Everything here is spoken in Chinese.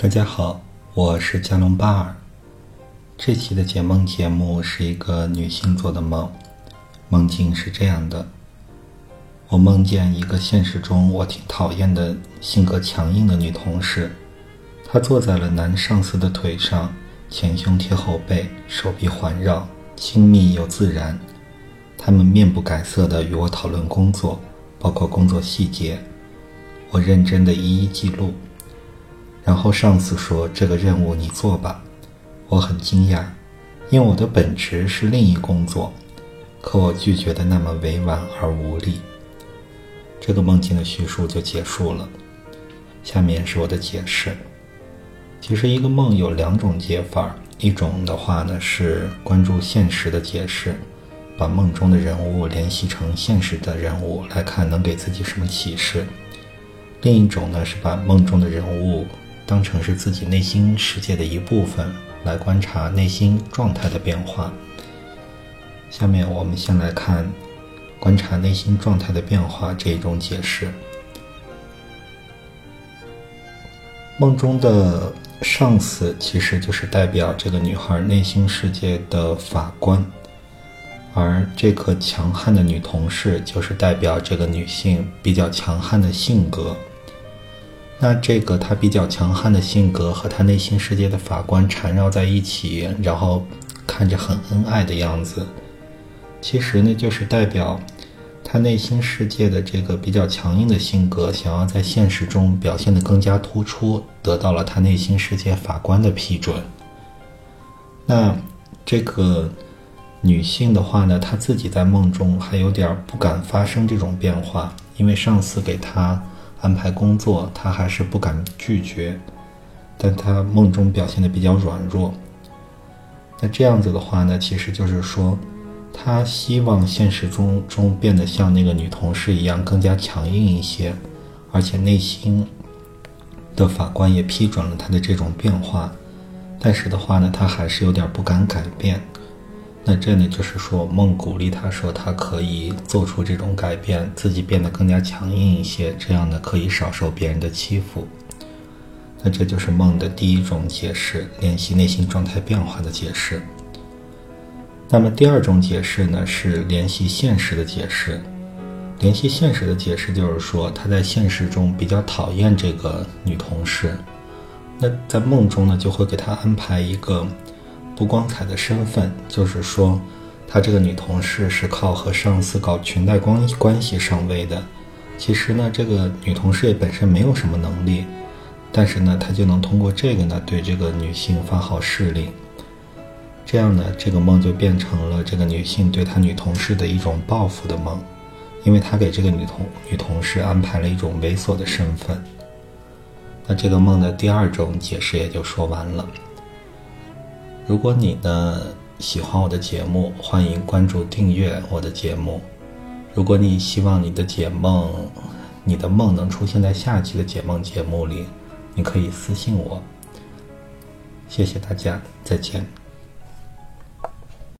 大家好，我是加隆巴尔。这期的解梦节目是一个女性做的梦，梦境是这样的：我梦见一个现实中我挺讨厌的、性格强硬的女同事，她坐在了男上司的腿上，前胸贴后背，手臂环绕，亲密又自然。他们面不改色地与我讨论工作，包括工作细节，我认真地一一记录。然后上司说：“这个任务你做吧。”我很惊讶，因为我的本职是另一工作，可我拒绝的那么委婉而无力。这个梦境的叙述就结束了。下面是我的解释。其实一个梦有两种解法，一种的话呢是关注现实的解释，把梦中的人物联系成现实的人物来看，能给自己什么启示；另一种呢是把梦中的人物。当成是自己内心世界的一部分来观察内心状态的变化。下面我们先来看观察内心状态的变化这一种解释。梦中的上司其实就是代表这个女孩内心世界的法官，而这个强悍的女同事就是代表这个女性比较强悍的性格。那这个他比较强悍的性格和他内心世界的法官缠绕在一起，然后看着很恩爱的样子，其实呢就是代表他内心世界的这个比较强硬的性格，想要在现实中表现得更加突出，得到了他内心世界法官的批准。那这个女性的话呢，她自己在梦中还有点不敢发生这种变化，因为上司给她。安排工作，他还是不敢拒绝，但他梦中表现的比较软弱。那这样子的话呢，其实就是说，他希望现实中中变得像那个女同事一样更加强硬一些，而且内心的法官也批准了他的这种变化，但是的话呢，他还是有点不敢改变。那这呢，就是说梦鼓励他说，他可以做出这种改变，自己变得更加强硬一些，这样呢可以少受别人的欺负。那这就是梦的第一种解释，联系内心状态变化的解释。那么第二种解释呢，是联系现实的解释。联系现实的解释就是说，他在现实中比较讨厌这个女同事，那在梦中呢，就会给他安排一个。不光彩的身份，就是说，她这个女同事是靠和上司搞裙带关关系上位的。其实呢，这个女同事也本身没有什么能力，但是呢，她就能通过这个呢，对这个女性发号施令。这样呢，这个梦就变成了这个女性对她女同事的一种报复的梦，因为她给这个女同女同事安排了一种猥琐的身份。那这个梦的第二种解释也就说完了。如果你呢喜欢我的节目，欢迎关注订阅我的节目。如果你希望你的解梦，你的梦能出现在下期的解梦节目里，你可以私信我。谢谢大家，再见。